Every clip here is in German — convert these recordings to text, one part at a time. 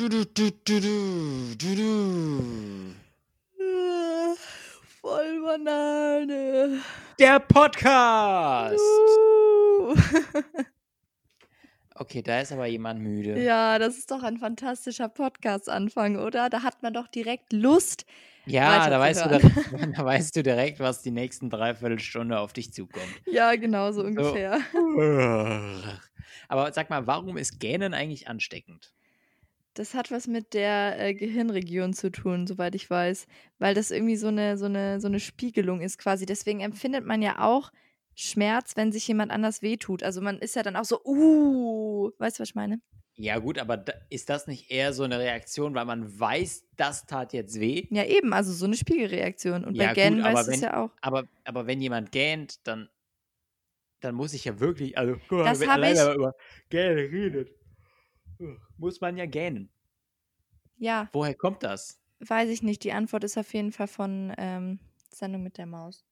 Du, du, du, du, du, du, du. Äh, Voll Banane. Der Podcast! Uh. Okay, da ist aber jemand müde. Ja, das ist doch ein fantastischer Podcast-Anfang, oder? Da hat man doch direkt Lust. Ja, da weißt, direkt, da weißt du direkt, was die nächsten Dreiviertelstunde auf dich zukommt. Ja, genau so ungefähr. Aber sag mal, warum ist Gähnen eigentlich ansteckend? Das hat was mit der äh, Gehirnregion zu tun, soweit ich weiß. Weil das irgendwie so eine, so, eine, so eine Spiegelung ist quasi. Deswegen empfindet man ja auch Schmerz, wenn sich jemand anders wehtut. Also man ist ja dann auch so, uh, weißt du, was ich meine? Ja, gut, aber da, ist das nicht eher so eine Reaktion, weil man weiß, das tat jetzt weh? Ja, eben, also so eine Spiegelreaktion. Und Ja, bei Gähnen weißt du es ja auch. Aber, aber wenn jemand gähnt, dann, dann muss ich ja wirklich, also guck mal, Das wenn hab alleine über Gähnen redet, muss man ja gähnen. Ja, Woher kommt das? weiß ich nicht. Die Antwort ist auf jeden Fall von ähm, Sendung mit der Maus.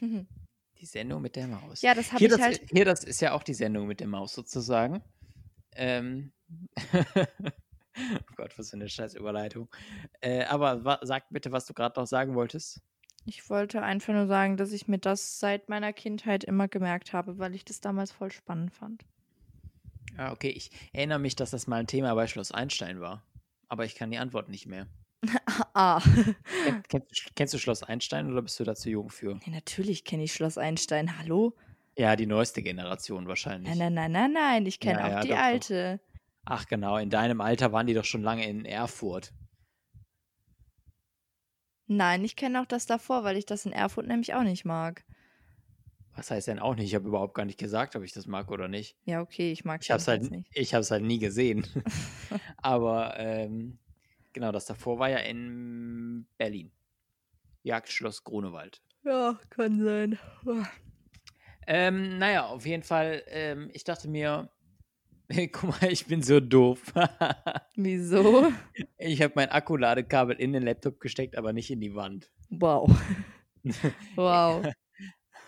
Die Sendung mit der Maus. ja, das habe ich das, halt. hier, das ist ja auch die Sendung mit der Maus sozusagen. Ähm. oh Gott, was für eine scheiß Überleitung. Äh, aber sag bitte, was du gerade noch sagen wolltest. Ich wollte einfach nur sagen, dass ich mir das seit meiner Kindheit immer gemerkt habe, weil ich das damals voll spannend fand. Ah, okay, ich erinnere mich, dass das mal ein Thema bei Schloss Einstein war. Aber ich kann die Antwort nicht mehr. Ah. Ken- Kennst, du- kennst du Schloss Einstein oder bist du da zu jung für? ja, natürlich kenne ich Schloss Einstein. Hallo? Ja, die neueste Generation wahrscheinlich. Nein, nein, nein, nein, nein. Ich kenne Ja, auch ja, die doch, doch. alte. Ach genau, in deinem Alter waren die doch schon lange in Erfurt. Nein, ich kenne auch das davor, weil ich das in Erfurt nämlich auch nicht mag. Was heißt denn auch nicht? Ich habe überhaupt gar nicht gesagt, ob ich das mag oder nicht. Ja, okay, ich mag Ich habe es halt, nicht. ich hab's halt nie gesehen. Aber ähm, genau, das davor war ja in Berlin. Jagdschloss Grunewald. Ja, kann sein. Ähm, naja, auf jeden Fall, ähm, ich dachte mir, guck mal, ich bin so doof. Wieso? ich habe mein Akkuladekabel in den Laptop gesteckt, aber nicht in die Wand. Wow. Wow.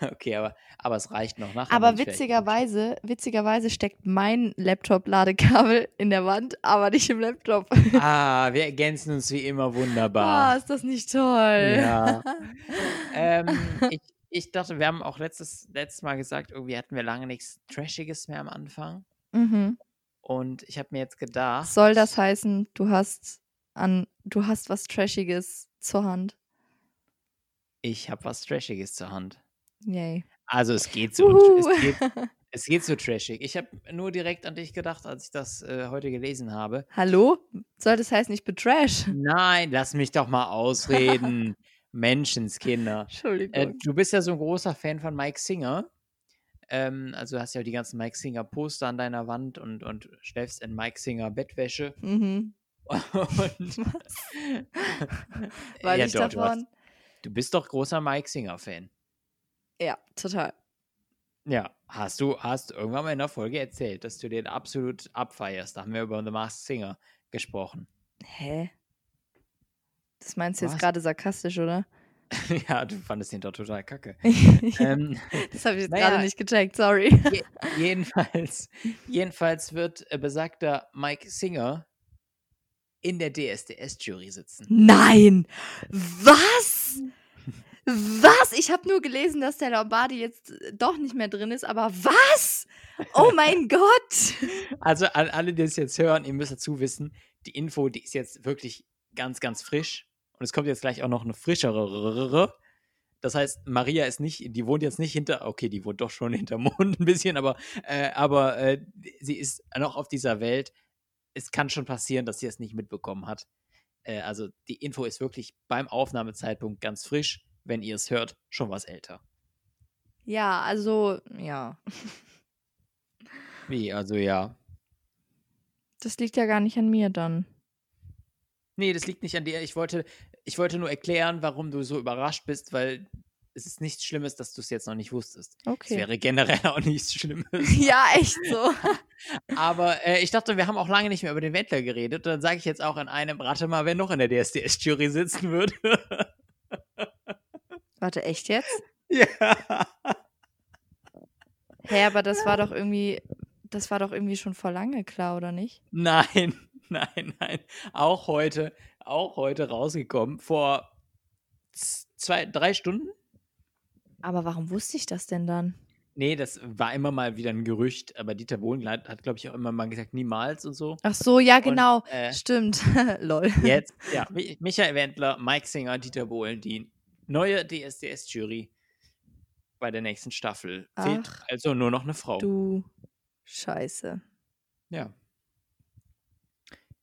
Okay, aber, aber es reicht noch nachher. Aber witzigerweise, witzigerweise steckt mein Laptop-Ladekabel in der Wand, aber nicht im Laptop. Ah, wir ergänzen uns wie immer Ah, wunderbar. ist das nicht toll? Ja. ähm, ich, ich dachte, wir haben auch letztes, letztes Mal gesagt, irgendwie hatten wir lange nichts Trashiges mehr am Anfang. mhm. Und ich habe mir jetzt gedacht. Soll das heißen, du hast an, du hast was Trashiges zur Hand? Ich habe was Trashiges zur Hand. Yay. Also es geht so. Es geht, es geht so trashig. Ich habe nur direkt an dich gedacht, als ich das äh, heute gelesen habe. Hallo? Soll das heißen, ich bin Trash? Nein, lass mich doch mal ausreden. Menschenskinder. Entschuldigung. Äh, du bist ja so ein großer Fan von Mike Singer. Ähm, also du hast ja die ganzen Mike Singer Poster an deiner Wand und, und schläfst in Mike Singer Bettwäsche. mhm. Und Weil ja, ich doch, du, hast, davon. du bist doch großer Mike Singer Fan. Ja, total. Ja, hast du hast irgendwann mal in der Folge erzählt, dass du den absolut abfeierst. Da haben wir über The Masked Singer gesprochen. Hä? Das meinst du jetzt Was? gerade sarkastisch, oder? ja, du fandest den doch total kacke. das ähm, habe ich jetzt naja. gerade nicht gecheckt, sorry. Je jedenfalls, jedenfalls wird äh, besagter Mike Singer in der DSDS-Jury sitzen. Nein! Was? Was? Ich habe nur gelesen, dass der Lombardi jetzt äh, doch nicht mehr drin ist, aber was? Oh mein Gott! Also an alle, die es jetzt hören, ihr müsst dazu wissen, die Info, die ist jetzt wirklich ganz, ganz frisch. Und es kommt jetzt gleich auch noch eine frischere. Das heißt, Maria ist nicht, die wohnt jetzt nicht hinter, okay, die wohnt doch schon hinter Mond ein bisschen, aber, äh, aber äh, sie ist noch auf dieser Welt. Es kann schon passieren, dass sie es nicht mitbekommen hat. Äh, also die Info ist wirklich beim Aufnahmezeitpunkt ganz frisch. Wenn ihr es hört, schon was älter. Ja, also, ja. Wie, also ja. Das liegt ja gar nicht an mir dann. Nee, das liegt nicht an dir. Ich wollte, ich wollte nur erklären, warum du so überrascht bist, weil es ist nichts Schlimmes, dass du es jetzt noch nicht wusstest. Es Okay. wäre generell auch nichts Schlimmes. Ja, echt so. Aber äh, ich dachte, wir haben auch lange nicht mehr über den Wendler geredet. Und dann sage ich jetzt auch in einem, rate mal, wer noch in der DSDS-Jury sitzen würde. Warte, echt jetzt? ja. Hä, aber das war doch irgendwie, das war doch irgendwie schon vor lange klar, oder nicht? Nein. nein, nein. Auch heute, auch heute rausgekommen. Vor zwei, drei Stunden? Aber warum wusste ich das denn dann? Nee, das war immer mal wieder ein Gerücht, aber Dieter Bohlen hat, glaube ich, auch immer mal gesagt, niemals und so. Ach so, ja, genau. Und, äh, Stimmt. Lol. Jetzt, ja, Michael Wendler, Mike Singer, Dieter Bohlen, die neue DSDS-Jury bei der nächsten Staffel. Ach, Fehlt also nur noch eine Frau. Du Scheiße. Ja.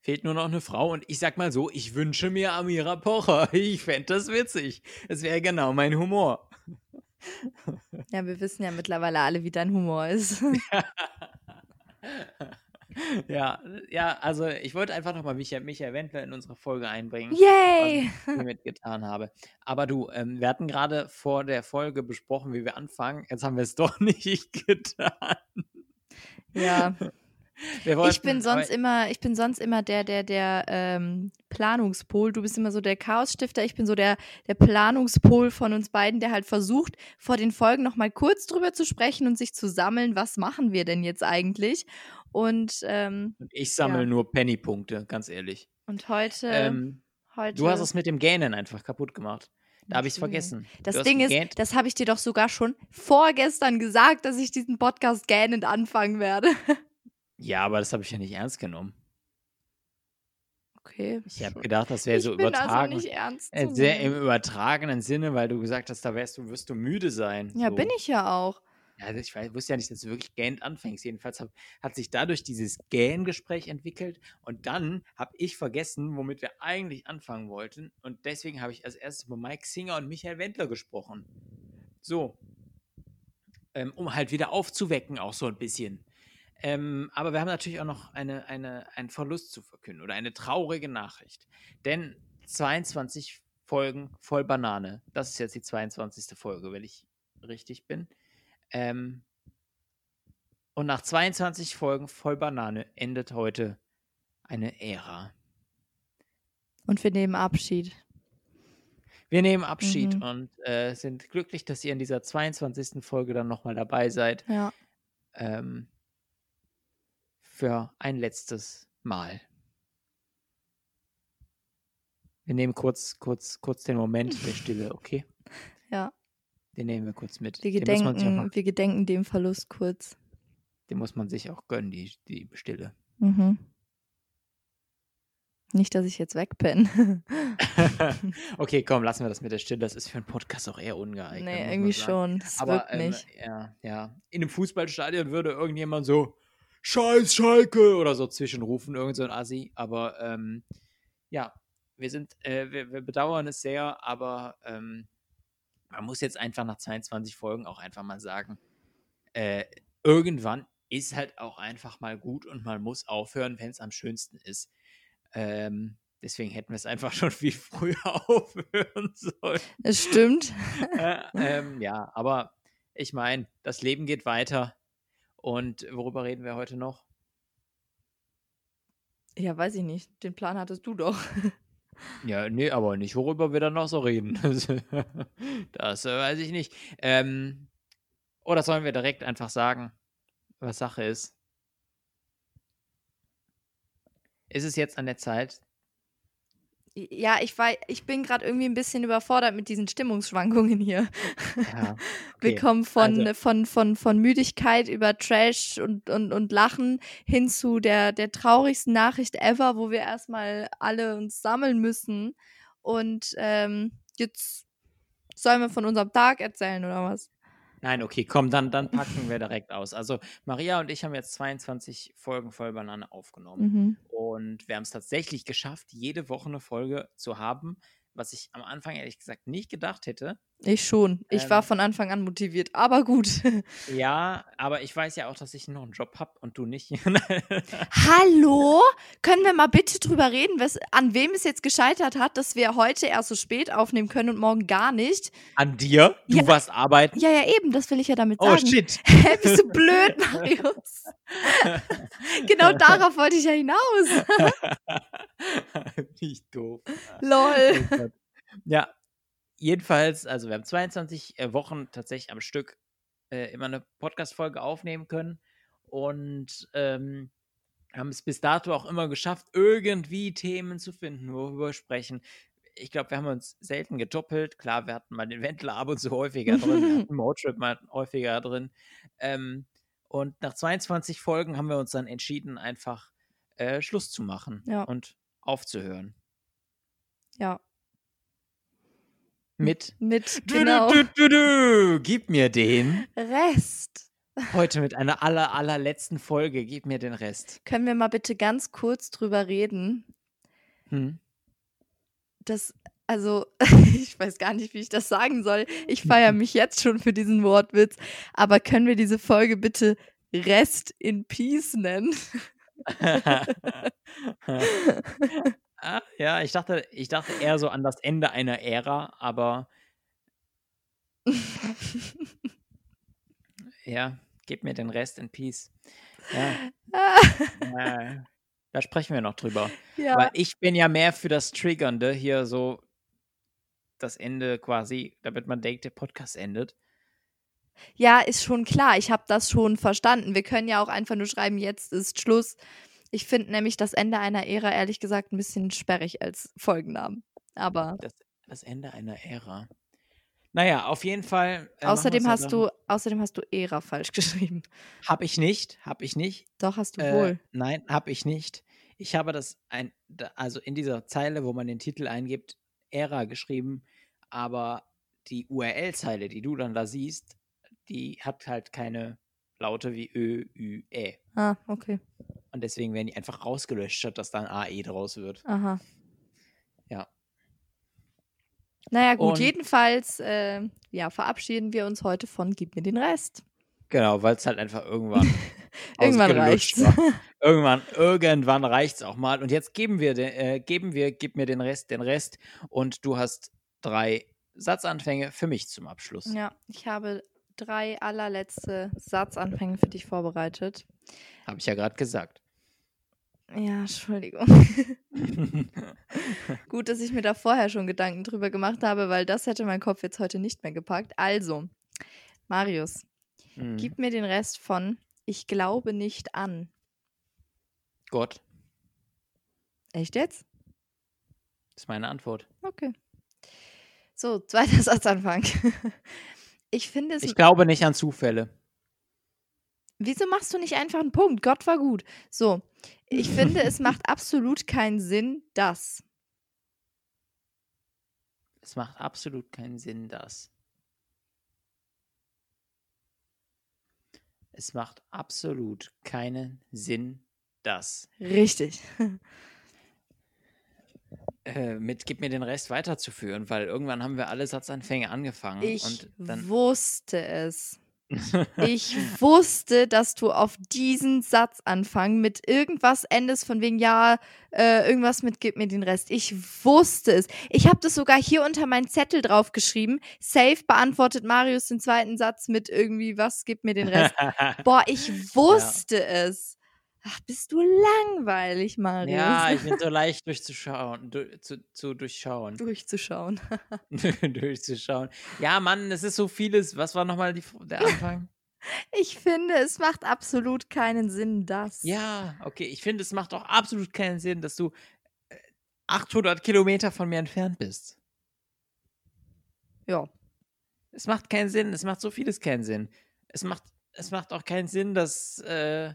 Fehlt nur noch eine Frau und ich sag mal so, ich wünsche mir Amira Pocher. Ich fände das witzig. Es wäre genau mein Humor. Ja, wir wissen ja mittlerweile alle, wie dein Humor ist. ja, ja, also ich wollte einfach nochmal Michael, Michael Wendler in unsere Folge einbringen. Yay! Was ich hiermit getan habe. Aber du, ähm, wir hatten gerade vor der Folge besprochen, wie wir anfangen. Jetzt haben wir es doch nicht getan. Ja. Wollten, ich bin sonst immer, ich bin sonst immer der, der, der ähm, Planungspol. Du bist immer so der Chaosstifter. Ich bin so der, der Planungspol von uns beiden, der halt versucht, vor den Folgen nochmal kurz drüber zu sprechen und sich zu sammeln, was machen wir denn jetzt eigentlich? Und, ähm, ich sammle ja. nur Pennypunkte, ganz ehrlich. Und heute, ähm, heute. Du hast es mit dem Gähnen einfach kaputt gemacht. Da habe ich es vergessen. Das Ding ist, das habe ich dir doch sogar schon vorgestern gesagt, dass ich diesen Podcast gähnend anfangen werde. Ja, aber das habe ich ja nicht ernst genommen. Okay. Ich habe gedacht, das wäre so bin übertragen. Also nicht ernst äh, sehr im übertragenen Sinne, weil du gesagt hast, da wärst du, wirst du müde sein. Ja, so. bin ich ja auch. Ja, ich weiß, wusste ja nicht, dass du wirklich gähnend anfängst. Jedenfalls hab, hat sich dadurch dieses Gähn-Gespräch entwickelt und dann habe ich vergessen, womit wir eigentlich anfangen wollten. Und deswegen habe ich als erstes über Mike Singer und Michael Wendler gesprochen. So. Ähm, um halt wieder aufzuwecken, auch so ein bisschen. Ähm, aber wir haben natürlich auch noch eine, eine, einen Verlust zu verkünden oder eine traurige Nachricht. Denn 22 Folgen voll Banane. Das ist jetzt die 22. Folge, wenn ich richtig bin. Ähm, und nach 22 Folgen voll Banane endet heute eine Ära. Und wir nehmen Abschied. Wir nehmen Abschied mhm. und äh, sind glücklich, dass ihr in dieser 22. Folge dann nochmal dabei seid. Ja. Ähm, für ein letztes Mal. Wir nehmen kurz, kurz, kurz den Moment der Stille, okay? Ja. Den nehmen wir kurz mit. Wir gedenken, wir gedenken dem Verlust kurz. Den muss man sich auch gönnen, die, die Stille. Mhm. Nicht, dass ich jetzt wegpenne. okay, komm, lassen wir das mit der Stille. Das ist für einen Podcast auch eher ungeeignet. Nee, irgendwie schon. Das Aber ähm, nicht. ja, ja. In einem Fußballstadion würde irgendjemand so Scheiß Schalke oder so zwischenrufen, irgend so ein Assi. Aber ähm, ja, wir sind, äh, wir, wir, bedauern es sehr, aber ähm, man muss jetzt einfach nach 22 Folgen auch einfach mal sagen, äh, irgendwann ist halt auch einfach mal gut und man muss aufhören, wenn es am schönsten ist. Ähm, deswegen hätten wir es einfach schon viel früher aufhören sollen. Es stimmt. äh, ähm, ja, aber ich meine, das Leben geht weiter. Und worüber reden wir heute noch? Ja, weiß ich nicht. Den Plan hattest du doch. Ja, nee, aber nicht, worüber wir dann noch so reden. das äh, weiß ich nicht. Ähm, oder sollen wir direkt einfach sagen, was Sache ist? Ist es jetzt an der Zeit, ja, ich war, ich bin gerade irgendwie ein bisschen überfordert mit diesen Stimmungsschwankungen hier. Ja, okay. Wir kommen von, also. von, von, von Müdigkeit über Trash und, und, und Lachen hin zu der, der traurigsten Nachricht ever, wo wir erstmal alle uns sammeln müssen. Und ähm, jetzt sollen wir von unserem Tag erzählen, oder was? Nein, okay, komm, dann, dann packen wir direkt aus. Also Maria und ich haben jetzt 22 Folgen voll Banane aufgenommen. Mhm. Und wir haben es tatsächlich geschafft, jede Woche eine Folge zu haben, was ich am Anfang ehrlich gesagt nicht gedacht hätte. Ich schon. Ich ähm, war von Anfang an motiviert, aber gut. Ja, aber ich weiß ja auch, dass ich noch einen Job habe und du nicht. Hallo? Können wir mal bitte drüber reden, was, an wem es jetzt gescheitert hat, dass wir heute erst so spät aufnehmen können und morgen gar nicht? An dir? Du ja, warst arbeiten? Ja, ja, eben, das will ich ja damit oh, sagen. Oh, shit. Hä, bist du blöd, Marius? genau darauf wollte ich ja hinaus. nicht doof. Lol. Oh ja, jedenfalls, also wir haben 22 äh, Wochen tatsächlich am Stück äh, immer eine Podcast-Folge aufnehmen können. Und ähm, haben es bis dato auch immer geschafft, irgendwie Themen zu finden, worüber wir sprechen. Ich glaube, wir haben uns selten gedoppelt. Klar, wir hatten mal den Wendler ab und zu häufiger drin, wir hatten Motrip mal häufiger drin. Ähm, und nach 22 Folgen haben wir uns dann entschieden, einfach äh, Schluss zu machen Ja. und aufzuhören. Ja, Mit mit genau du, du, du. Gib mir den. Rest. Heute mit einer aller, allerletzten Folge. Gib mir den Rest. Können wir mal bitte ganz kurz drüber reden? Hm? Das, also, ich weiß gar nicht, wie ich das sagen soll. Ich feiere mich jetzt schon für diesen Wortwitz. Aber können wir diese Folge bitte Rest in Peace nennen? ah, ja, ich dachte, ich dachte eher so an das Ende einer Ära, aber ja, gib mir den Rest in Peace. Ja, da sprechen wir noch drüber. ja, Weil ich bin ja mehr für das Triggernde hier so das Ende quasi, damit man denkt, der Podcast endet. ja, ist schon klar. Ich habe das schon verstanden. Wir können ja auch einfach nur schreiben, jetzt ist Schluss. Ich finde nämlich das Ende einer Ära ehrlich gesagt ein bisschen sperrig als Folgennamen. Aber Das, das Ende einer Ära. Naja, auf jeden Fall. äh, außerdem hast du, außerdem hast du Ära falsch geschrieben. Habe ich nicht, habe ich nicht. Doch, hast du Äh, wohl. nein, habe ich nicht. Ich habe das ein, also in dieser Zeile, wo man den Titel eingibt, Ära geschrieben, aber die URL-Zeile, die du dann da siehst, die hat halt keine Laute wie Ö, Ü, Ä. Ah, okay. Und deswegen werden die einfach rausgelöscht, statt dass da ein AE draus wird. Aha. Ja. Naja, gut, Und- jedenfalls äh, ja, verabschieden wir uns heute von Gib mir den Rest. Genau, weil es halt einfach irgendwann Irgendwann reicht's. Irgendwann, irgendwann reicht's auch mal. Und jetzt geben wir, den, äh, geben wir, gib mir den Rest, den Rest. Und du hast drei Satzanfänge für mich zum Abschluss. Ja, ich habe drei allerletzte Satzanfänge für dich vorbereitet. Habe ich ja gerade gesagt. Ja, Entschuldigung. Gut, dass ich mir da vorher schon Gedanken drüber gemacht habe, weil das hätte mein Kopf jetzt heute nicht mehr gepackt. Also, Marius, Hm. gib mir den Rest von Ich glaube nicht an. Gott Echt jetzt? ist meine Antwort. Okay. So, zweiter Satzanfang. Ich finde es. Ich glaube nicht an Zufälle. Wieso machst du nicht einfach einen Punkt? Gott war gut. So, ich finde, es macht absolut keinen Sinn, dass. Es macht absolut keinen Sinn, das. Es macht absolut keinen Sinn, das. Richtig. Äh, mit gib mir den Rest weiterzuführen, weil irgendwann haben wir alle Satzanfänge angefangen Ich und dann wusste es. Ich wusste, dass du auf diesen Satzanfang mit irgendwas endest, von wegen, ja, äh, irgendwas mit gib mir den Rest. Ich wusste es. Ich habe das sogar hier unter meinen Zettel draufgeschrieben. Safe beantwortet Marius den zweiten Satz mit irgendwie, was gib mir den Rest. Boah, ich wusste es. Ach, bist du langweilig, Marius. ja, ich bin so leicht durchzuschauen, du, zu, zu durchschauen, Durchzuschauen. durchzuschauen. Ja, Mann, es ist so vieles. Was war nochmal die, der Anfang? Ich finde, es macht absolut keinen Sinn, das. Ja, okay. Ich finde, es macht auch absolut keinen Sinn, dass du äh, 800 Kilometer von mir entfernt bist. Ja. Es macht keinen Sinn. Es macht so vieles keinen Sinn. Es macht, es macht auch keinen Sinn, dass, äh,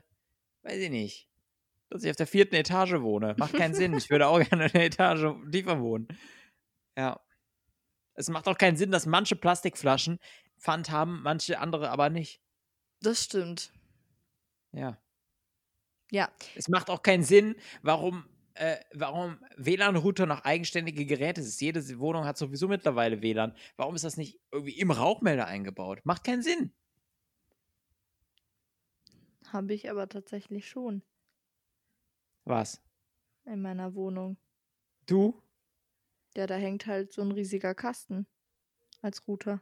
weiß ich nicht, dass ich auf der vierten Etage wohne. Macht keinen Sinn. Ich würde auch gerne eine Etage tiefer wohnen. Ja. Es macht auch keinen Sinn, dass manche Plastikflaschen Pfand haben, manche andere aber nicht. Das stimmt. Ja. Ja. Es macht auch keinen Sinn, warum, äh, warum WLAN-Router noch eigenständige Geräte sind. Jede Wohnung hat sowieso mittlerweile WLAN. Warum ist das nicht irgendwie im Rauchmelder eingebaut? Macht keinen Sinn. Habe ich aber tatsächlich schon Was? in meiner Wohnung. Du? Ja, da hängt halt so ein riesiger Kasten als Router.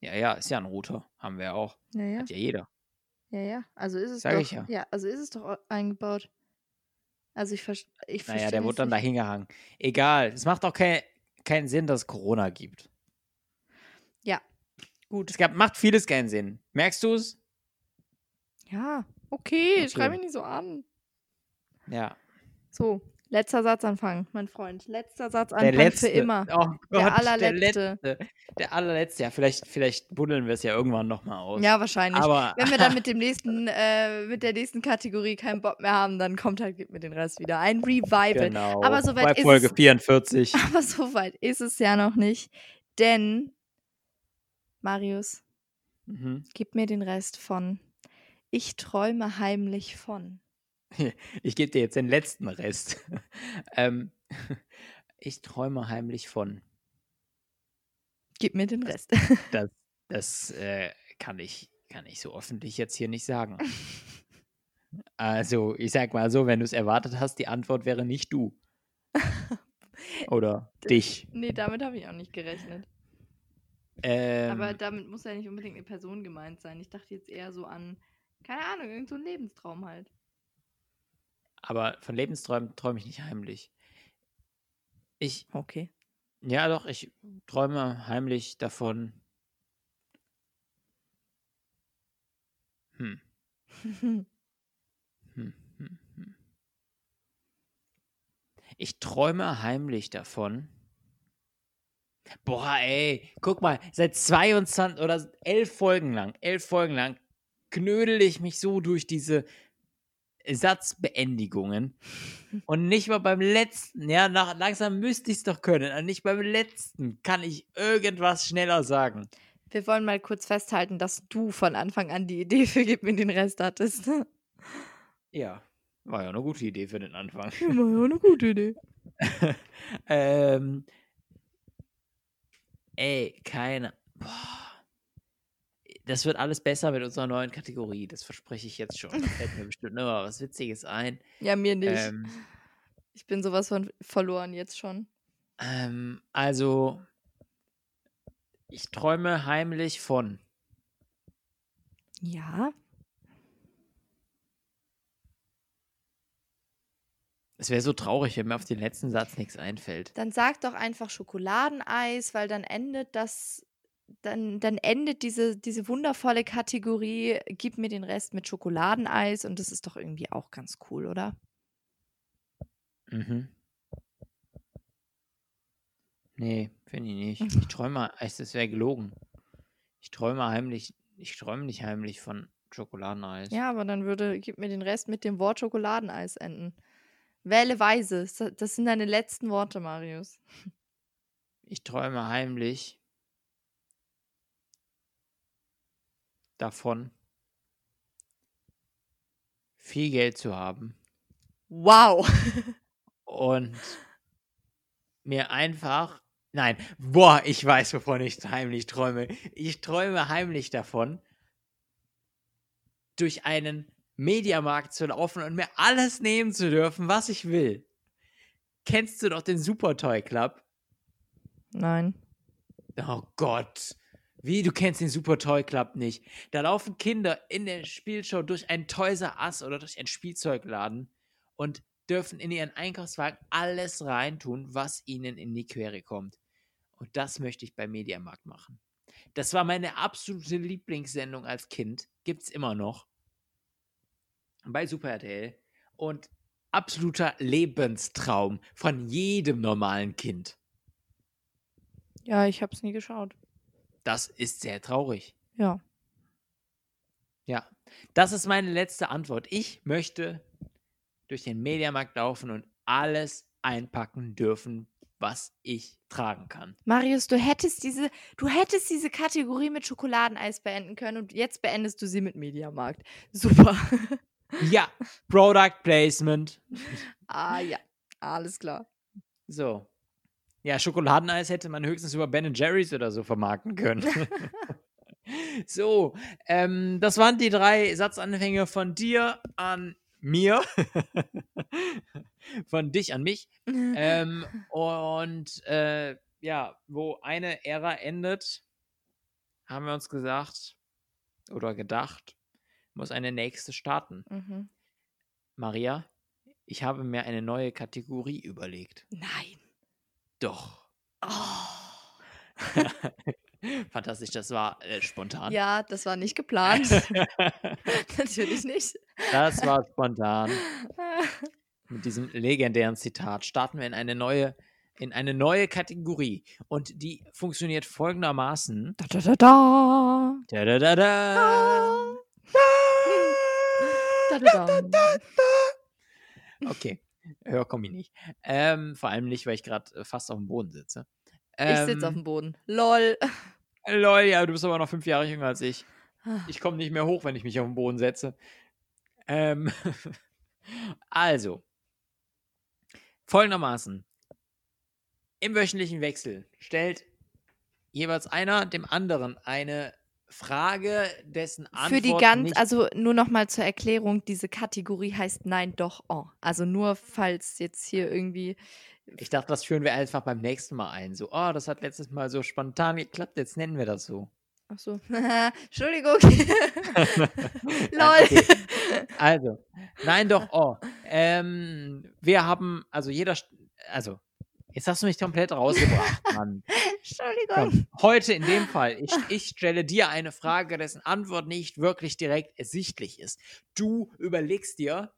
Ja, ja, ist ja ein Router. Haben wir auch. Ja, ja. Hat ja jeder. Ja, ja. Also ist es Sag doch. ich ja. also ist es doch au- eingebaut. Also ich, verstehe. ich Naja, versteh der wurde dann da hingehangen. Egal. Es macht auch kein, keinen Sinn, dass es Corona gibt. Ja, gut. Es gab, macht vieles keinen Sinn. Merkst du es? Ja, okay, Okay. schreib mich nicht so an. Ja. So, letzter Satzanfang, mein Freund. Letzter Der Satzanfang letzte. für immer. Oh Gott, Der der allerletzte. letzte. Der allerletzte. Ja, vielleicht, vielleicht buddeln wir es ja irgendwann nochmal aus. Ja, wahrscheinlich. Aber Wenn wir dann mit dem nächsten, äh, mit der nächsten Kategorie keinen Bock mehr haben, dann kommt halt gib mir den Rest wieder. Ein Revival. genau. Aber soweit bei ist Folge es- 44. Aber so weit ist es ja noch nicht. Denn, Marius, Mhm. gib mir den Rest von Ich träume heimlich von. Ich gebe dir jetzt den letzten Rest. ähm, ich träume heimlich von. Gib mir den Rest. Das, das äh, kann, ich, kann ich so öffentlich jetzt hier nicht sagen. Also, ich sag mal so, wenn du es erwartet hast, die Antwort wäre nicht du. Oder dich. nee, damit habe ich auch nicht gerechnet. Ähm, Aber damit muss ja nicht unbedingt eine Person gemeint sein. Ich dachte jetzt eher so an, keine Ahnung, irgend so ein Lebenstraum halt. aber von Lebensträumen träume ich nicht heimlich. Ich, Okay. ja doch, ich träume heimlich davon. Hm. Hm, hm, hm. Ich träume heimlich davon. Boah, ey, guck mal, seit 22 oder elf Folgen lang, elf Folgen lang knödel ich mich so durch diese Satzbeendigungen. Und nicht mal beim letzten, ja, nach, langsam müsste ich es doch können, aber nicht beim letzten kann ich irgendwas schneller sagen. Wir wollen mal kurz festhalten, dass du von Anfang an die Idee für Gib mir den Rest hattest. Ja, war ja eine gute Idee für den Anfang. Immer ja eine gute Idee. ähm, ey, keine. Boah. Das wird alles besser mit unserer neuen Kategorie. Das verspreche ich jetzt schon. Da fällt mir bestimmt immer was Witziges ein. Ja, mir nicht. Ähm, ich bin sowas von verloren jetzt schon. ähm, also, ich träume heimlich von. Ja. Es wäre so traurig, wenn mir auf den letzten Satz nichts einfällt. Dann sag doch einfach Schokoladeneis, weil dann endet das, dann, dann endet diese, diese wundervolle Kategorie, gib mir den Rest mit Schokoladeneis und das ist doch irgendwie auch ganz cool, oder? Mhm. Nee, finde ich nicht. Ich träume, es wäre gelogen. Ich träume heimlich, ich träume nicht heimlich von Schokoladeneis. Ja, aber dann würde, gib mir den Rest mit dem Wort Schokoladeneis enden. Wähle weise. Das- Das sind deine letzten Worte, Marius. Ich träume heimlich davon, viel Geld zu haben Wow. und mir einfach. Nein, boah, ich weiß, wovon ich heimlich träume. Ich träume heimlich davon, durch einen Mediamarkt zu laufen und mir alles nehmen zu dürfen, was ich will. Kennst du doch den Super Toy Club? Nein. Oh Gott. Wie, du kennst den Super Toy Club nicht? Da laufen Kinder in der Spielshow durch einen Toys Us oder durch einen Spielzeugladen und dürfen in ihren Einkaufswagen alles reintun, was ihnen in die Quere kommt. Und das möchte ich beim Mediamarkt machen. Das war meine absolute Lieblingssendung als Kind. Gibt's immer noch. Bei Super RTL. Und absoluter Lebenstraum von jedem normalen Kind. Ja, ich hab's nie geschaut. Das ist sehr traurig. Ja. Ja, das ist meine letzte Antwort. Ich möchte durch den Mediamarkt laufen und alles einpacken dürfen, was ich tragen kann. Marius, du hättest diese, du hättest diese Kategorie mit Schokoladeneis beenden können und jetzt beendest du sie mit Mediamarkt. Super. Ja, Product Placement. ah ja, alles klar. So. Ja, Schokoladeneis hätte man höchstens über Ben Jerry's oder so vermarkten können. so, ähm, das waren die drei Satzanfänge von dir an mir. von dich an mich. ähm, und äh, ja, wo eine Ära endet, haben wir uns gesagt oder gedacht, muss eine nächste starten. mhm. Maria, ich habe mir eine neue Kategorie überlegt. Nein. Doch. Oh. Fantastisch, das war äh, spontan. Ja, das war nicht geplant. Natürlich nicht. das war spontan. mit diesem legendären Zitat starten wir in eine neue, in eine neue Kategorie. Und die funktioniert folgendermaßen. Da, da, da, da. Da, da, da, da. Da, da, da. Okay, höher komme ich nicht. Ähm, vor allem nicht, weil ich gerade äh, fast auf dem Boden sitze. Ich sitze auf dem Boden. LOL. Lol, ja, du bist aber noch fünf Jahre jünger als ich. Ah. Ich komme nicht mehr hoch, wenn ich mich auf den Boden setze. Ähm, also, folgendermaßen. Im wöchentlichen Wechsel stellt jeweils einer dem anderen eine Frage, dessen Antwort Für die ganz, also nur nochmal zur Erklärung, diese Kategorie heißt Nein, doch, oh. Also nur falls jetzt hier irgendwie. Ich dachte, das führen wir einfach beim nächsten Mal ein. So, oh, das hat letztes Mal so spontan geklappt, jetzt nennen wir das so. Ach so. Entschuldigung. Lol. Also, nein, doch, oh. Ähm, wir haben, also jeder, also, jetzt hast du mich komplett rausgebracht, Mann. Entschuldigung. Komm, heute in dem Fall, ich, ich stelle dir eine Frage, dessen Antwort nicht wirklich direkt ersichtlich ist. Du überlegst dir,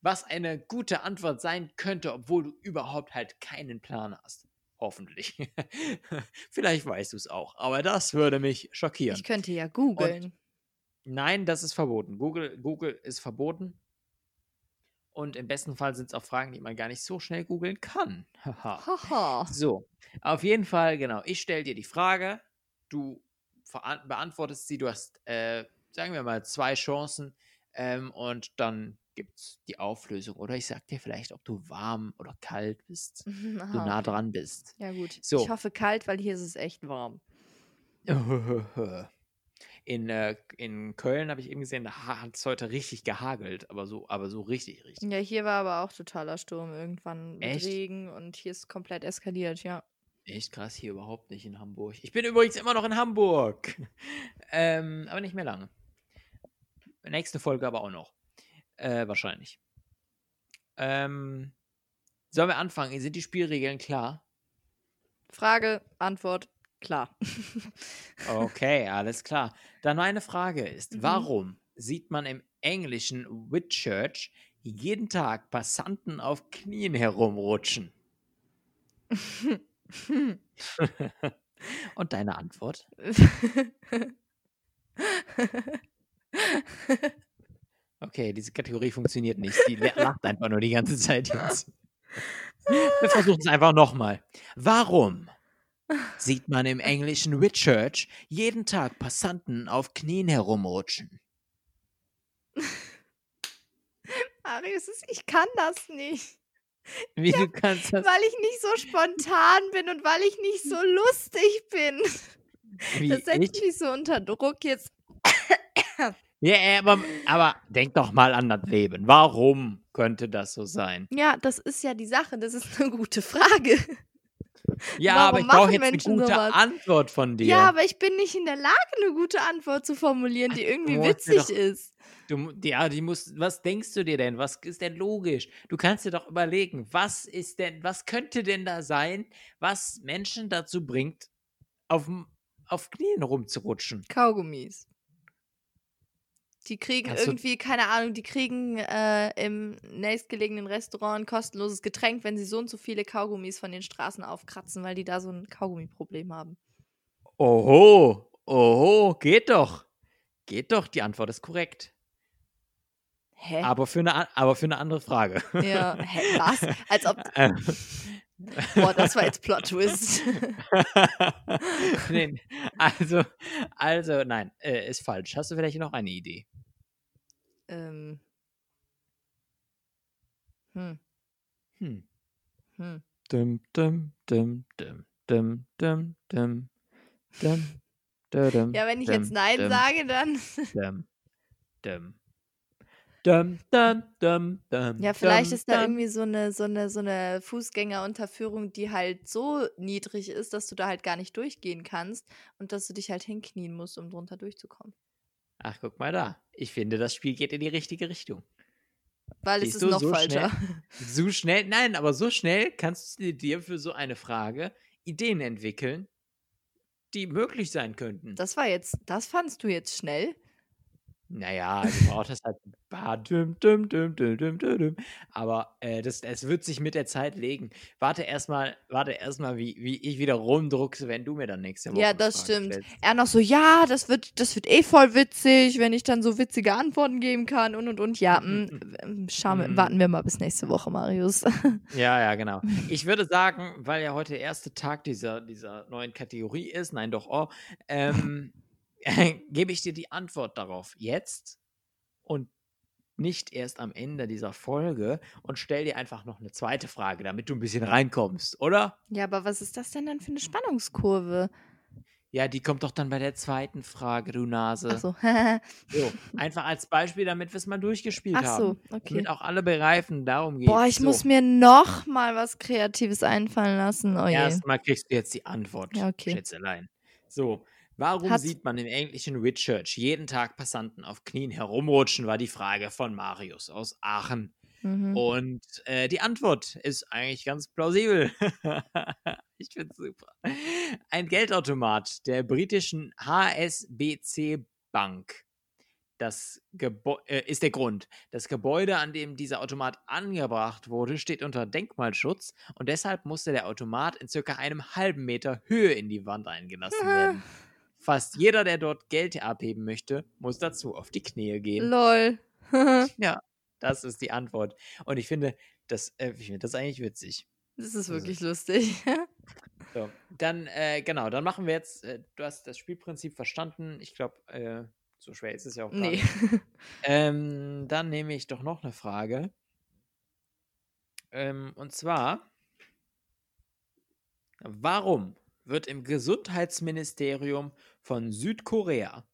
was eine gute Antwort sein könnte, obwohl du überhaupt halt keinen Plan hast. Hoffentlich. Vielleicht weißt du es auch, aber das würde mich schockieren. Ich könnte ja googeln. Nein, das ist verboten. Google, Google ist verboten. Und im besten Fall sind es auch Fragen, die man gar nicht so schnell googeln kann. Haha. So, auf jeden Fall, genau. Ich stelle dir die Frage, du beantwortest sie, du hast, äh, sagen wir mal, zwei Chancen ähm, und dann gibt es die Auflösung. Oder ich sag dir vielleicht, ob du warm oder kalt bist, du Aha. nah dran bist. Ja, gut. So. Ich hoffe kalt, weil hier ist es echt warm. In, äh, in Köln habe ich eben gesehen, da hat es heute richtig gehagelt, aber so, aber so richtig, richtig. Ja, hier war aber auch totaler Sturm irgendwann mit Echt? Regen und hier ist komplett eskaliert, ja. Echt krass, hier überhaupt nicht in Hamburg. Ich bin übrigens immer noch in Hamburg. ähm, aber nicht mehr lange. Nächste Folge aber auch noch. Äh, wahrscheinlich. Ähm, sollen wir anfangen? Sind die Spielregeln klar? Frage, Antwort, klar. Okay, alles klar. Dann meine Frage ist, Mhm. warum sieht man im englischen Whitchurch jeden Tag Passanten auf Knien herumrutschen? Und deine Antwort? Okay, diese Kategorie funktioniert nicht. Die lacht einfach nur die ganze Zeit jetzt. Wir versuchen es einfach nochmal. Warum sieht man im englischen Whitchurch jeden Tag Passanten auf Knien herumrutschen? Marius, ich kann das nicht. Wie du kannst das. Weil ich nicht so spontan bin und weil ich nicht so lustig bin. Wie Das setzt ich? mich so unter Druck jetzt. Ja, aber, aber denk doch mal an das Leben. Warum könnte das so sein? Ja, das ist ja die Sache. Das ist eine gute Frage. Ja, Warum aber ich brauche jetzt eine Menschen gute sowas? Antwort von dir. Ja, aber ich bin nicht in der Lage, eine gute Antwort zu formulieren, die irgendwie dir witzig doch- ist. Du, ja, die muss, was denkst du dir denn? Was ist denn logisch? Du kannst dir doch überlegen, was ist denn, was könnte denn da sein, was Menschen dazu bringt, auf, auf Knien rumzurutschen? Kaugummis. Die kriegen du- irgendwie, keine Ahnung, die kriegen äh, im nächstgelegenen Restaurant ein kostenloses Getränk, wenn sie so und so viele Kaugummis von den Straßen aufkratzen, weil die da so ein Kaugummi-Problem haben. Oho, oho, geht doch. Geht doch, die Antwort ist korrekt. Hä? Aber für eine, aber für eine andere Frage. ja, hä, was? Als ob. Ähm. Boah, das war jetzt Plot-Twist. nee, also, also, nein, äh, ist falsch. Hast du vielleicht noch eine Idee? Ähm. Hm. Hm. Hm. Dum, dum, dum, dum, dum, dum, dum, dum. Ja, wenn ich jetzt Nein sage, dann. Ja, vielleicht ist da irgendwie so eine, so eine, so eine Fußgängerunterführung, die halt so niedrig ist, dass du da halt gar nicht durchgehen kannst und dass du dich halt hinknien musst, um drunter durchzukommen. Ach, guck mal da. Ich finde, das Spiel geht in die richtige Richtung. Weil es Siehst ist du, noch so falscher. So schnell, nein, aber so schnell kannst du dir für so eine Frage Ideen entwickeln, die möglich sein könnten. Das war jetzt, das fandst du jetzt schnell? Naja, du brauchst das halt ein paar düm, düm, düm, düm, düm, düm, düm. Aber äh, das, es wird sich mit der Zeit legen. Warte erstmal, warte erstmal, wie, wie ich wieder rumdruckse, wenn du mir dann nächste Woche Ja, das Frage stimmt. stellst. Er noch so, ja, das wird, das wird eh voll witzig, wenn ich dann so witzige Antworten geben kann und und und. Ja, mm, ähm, schauen wir, Mhm. warten wir mal bis nächste Woche, Marius. Ja, ja, genau. Ich würde sagen, weil ja heute der erste Tag dieser, dieser neuen Kategorie ist, nein, doch, oh, ähm, gebe ich dir die Antwort darauf jetzt und nicht erst am Ende dieser Folge und stell dir einfach noch eine zweite Frage, damit du ein bisschen reinkommst, oder? Ja, aber was ist das denn dann für eine Spannungskurve? Ja, die kommt doch dann bei der zweiten Frage, du Nase. Ach so. So, einfach als Beispiel, damit wir es mal durchgespielt Ach so, haben. okay. Damit auch alle begreifen, darum geht Boah, ich so. muss mir noch mal was Kreatives einfallen lassen. Oh. Erstmal kriegst du jetzt die Antwort, Ja, okay. Schätzelein. So, warum Hat's- sieht man im englischen Whitchurch jeden Tag Passanten auf Knien herumrutschen, war die Frage von Marius aus Aachen. Mhm. Und äh, die Antwort ist eigentlich ganz plausibel. ich finde super. Ein Geldautomat der britischen HSBC Bank. Das Gebä äh, ist der Grund. Das Gebäude, an dem dieser Automat angebracht wurde, steht unter Denkmalschutz und deshalb musste der Automat in circa einem halben Meter Höhe in die Wand eingelassen werden. Fast jeder, der dort Geld abheben möchte, muss dazu auf die Knie gehen. Lol. Ja, das ist die Antwort. Und ich finde, das, äh, ich finde das eigentlich witzig. das ist Also- wirklich lustig. So, dann, äh, genau, dann machen wir jetzt, äh, du hast das Spielprinzip verstanden. Ich glaube, äh, so schwer ist es ja auch gar nee. nicht. Ähm, dann nehme ich doch noch eine Frage. Ähm, und zwar, warum wird im Gesundheitsministerium von Südkorea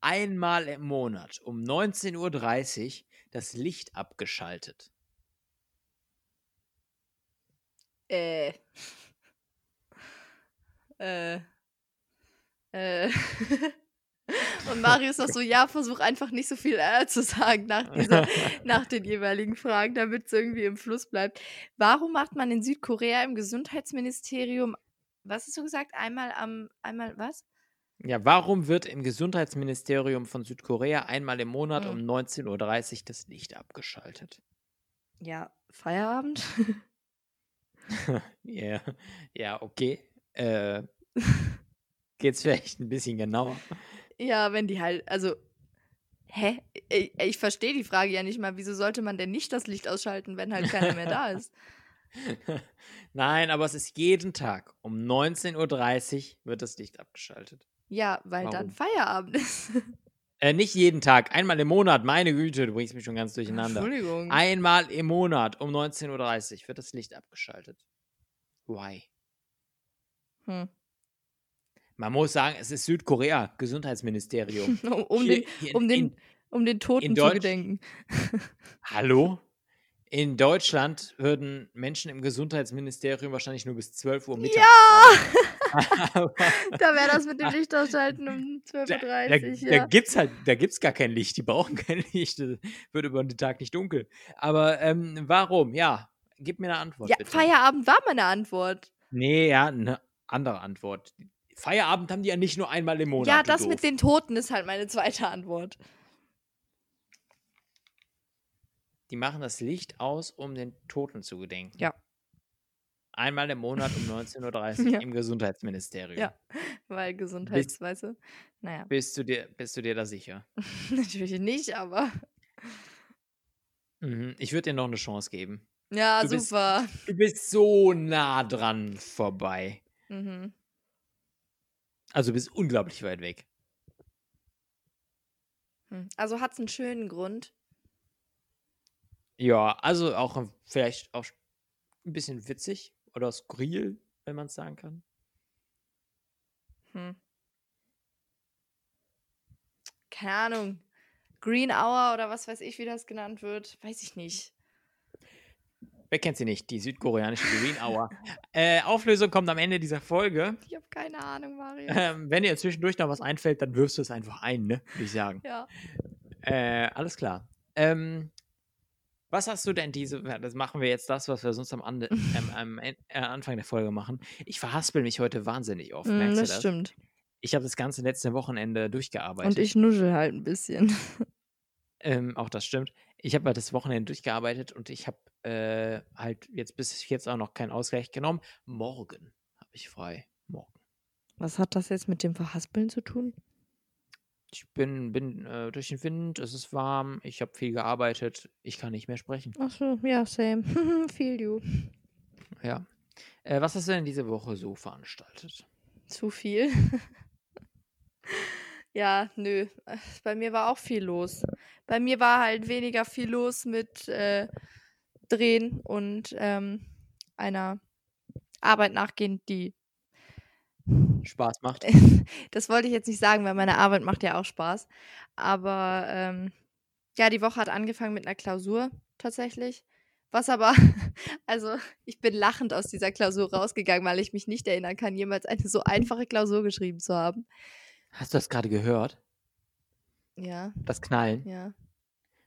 einmal im Monat um 19.30 Uhr das Licht abgeschaltet? Äh. Äh. Äh. Und Marius noch so, ja, versuch einfach nicht so viel äh zu sagen nach, dieser, nach den jeweiligen Fragen, damit es irgendwie im Fluss bleibt. Warum macht man in Südkorea im Gesundheitsministerium, was hast du gesagt, einmal am, einmal was? Ja, warum wird im Gesundheitsministerium von Südkorea einmal im Monat Hm. um 19.30 Uhr das Licht abgeschaltet? Ja, Feierabend? Ja, ja, okay. Äh, geht's vielleicht ein bisschen genauer? ja, wenn die halt, also, hä? Ich, ich verstehe die Frage ja nicht mal. Wieso sollte man denn nicht das Licht ausschalten, wenn halt keiner mehr da ist? Nein, aber es ist jeden Tag um 19.30 Uhr wird das Licht abgeschaltet. Ja, weil dann Warum? Feierabend ist. Äh, nicht jeden Tag, einmal im Monat. Meine Güte, du bringst mich schon ganz durcheinander. Entschuldigung. Einmal im Monat um 19.30 Uhr wird das Licht abgeschaltet. Why? Hm. Man muss sagen, es ist Südkorea, Gesundheitsministerium. Um, um, den, um, den, um den Toten zu gedenken. Hallo? In Deutschland würden Menschen im Gesundheitsministerium wahrscheinlich nur bis 12 Uhr mittags Ja! Da wäre das mit dem Licht ausschalten um 12.30 da, da, Uhr. da ja. gibt's halt, da gibt's gar kein Licht. Die brauchen kein Licht. Es wird über den Tag nicht dunkel. Aber ähm, warum? Ja, gib mir eine Antwort ja, bitte. Feierabend war meine Antwort. Nee, ja, eine andere Antwort. Feierabend haben die ja nicht nur einmal im Monat. ja, das mit den Toten ist halt meine zweite Antwort. Die machen das Licht aus, um den Toten zu gedenken. Ja. Einmal im Monat um 19.30 Uhr Ja. im Gesundheitsministerium. Ja. Weil Gesundheits, weißt du? Naja, Bist du dir, bist du dir da sicher? natürlich nicht, aber. Mhm. Ich würde dir noch eine Chance geben. Ja, Du bist- super. Du bist so nah dran vorbei. Mhm. Also du bist unglaublich weit weg. Hm. Also hat es einen schönen Grund. Ja, also auch ein- vielleicht auch ein bisschen witzig oder skurril, wenn man es sagen kann. Hm. Keine Ahnung. Green Hour oder was weiß ich, wie das genannt wird. Weiß ich nicht. Wer kennt sie nicht? Die südkoreanische Green Hour. äh, Auflösung kommt am Ende dieser Folge. Ich habe keine Ahnung, Mario. Ähm, wenn dir zwischendurch noch was einfällt, dann wirfst du es einfach ein, ne? Würde ich sagen. ja. Äh, alles klar. Ähm, was hast du denn diese, das machen wir jetzt das, was wir sonst am, Ande, ähm, am äh, Anfang der Folge machen. Ich verhaspel mich heute wahnsinnig oft, Mm, merkst du das das? stimmt. Ich habe das ganze letzte Wochenende durchgearbeitet. Und ich nuschel halt ein bisschen. Ähm, auch das stimmt. Ich habe halt das Wochenende durchgearbeitet und ich habe äh, halt jetzt bis jetzt auch noch keinen Ausgleich genommen. Morgen habe ich frei. Morgen. Was hat das jetzt mit dem Verhaspeln zu tun? Ich bin, bin äh, durch den Wind, es ist warm, ich habe viel gearbeitet, ich kann nicht mehr sprechen. Ach so, ja, same. Feel you. Ja. Äh, was hast du denn diese Woche so veranstaltet? Zu viel. ja, nö. Bei mir war auch viel los. Bei mir war halt weniger viel los mit äh, Drehen und ähm, einer Arbeit nachgehen, die Spaß macht. das wollte ich jetzt nicht sagen, weil meine Arbeit macht ja auch Spaß. Aber ähm, ja, die Woche hat angefangen mit einer Klausur tatsächlich. Was aber, also ich bin lachend aus dieser Klausur rausgegangen, weil ich mich nicht erinnern kann, jemals eine so einfache Klausur geschrieben zu haben. Hast du das gerade gehört? Ja. Das Knallen? Ja.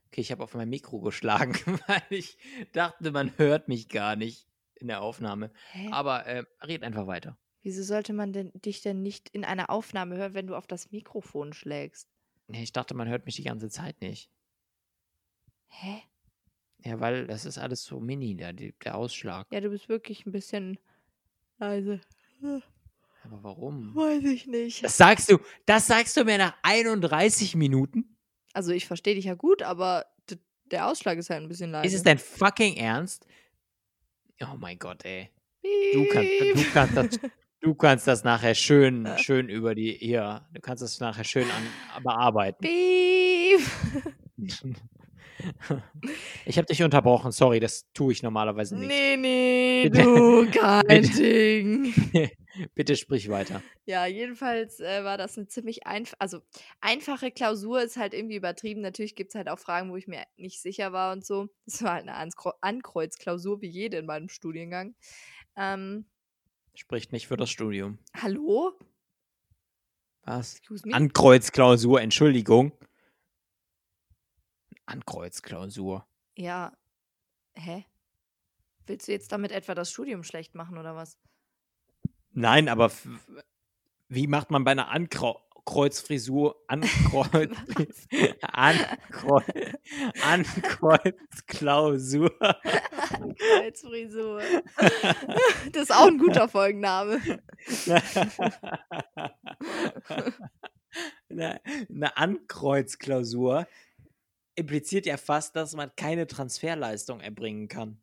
Okay, ich habe auf mein Mikro geschlagen, weil ich dachte, man hört mich gar nicht in der Aufnahme. Hä? Aber äh, red einfach weiter. Wieso sollte man denn dich denn nicht in einer Aufnahme hören, wenn du auf das Mikrofon schlägst? Nee, ich dachte, man hört mich die ganze Zeit nicht. Hä? Ja, weil das ist alles so mini, der, der Ausschlag. Ja, du bist wirklich ein bisschen leise. Aber warum? Weiß ich nicht. Das sagst du, das sagst du mir nach 31 Minuten? Also ich verstehe dich ja gut, aber der Ausschlag ist halt ein bisschen leise. Ist es dein fucking Ernst? Oh mein Gott, ey. Du kannst, du kannst das, Du kannst das nachher schön, schön über die, hier, du kannst das nachher schön an, bearbeiten. Beep. Ich habe dich unterbrochen, sorry, das tue ich normalerweise nicht. Nee, nee, bitte, du, kein bitte, Ding. bitte sprich weiter. Ja, jedenfalls äh, war das eine ziemlich einfach, also einfache Klausur ist halt irgendwie übertrieben. Natürlich gibt es halt auch Fragen, wo ich mir nicht sicher war und so. Das war halt eine Ankreuzklausur, wie jede in meinem Studiengang. Ähm, Spricht nicht für das Studium. Hallo? Was? Ankreuzklausur, Entschuldigung. Ankreuzklausur. Ja. Hä? Willst du jetzt damit etwa das Studium schlecht machen oder was? Nein, aber wie macht man bei einer Ankreuz Kreuzfrisur, Ankreuz, Ankreuz, Ankreuzklausur. Ankreuzfrisur. Das ist auch ein guter Folgenname. Eine, eine Ankreuzklausur impliziert ja fast, dass man keine Transferleistung erbringen kann.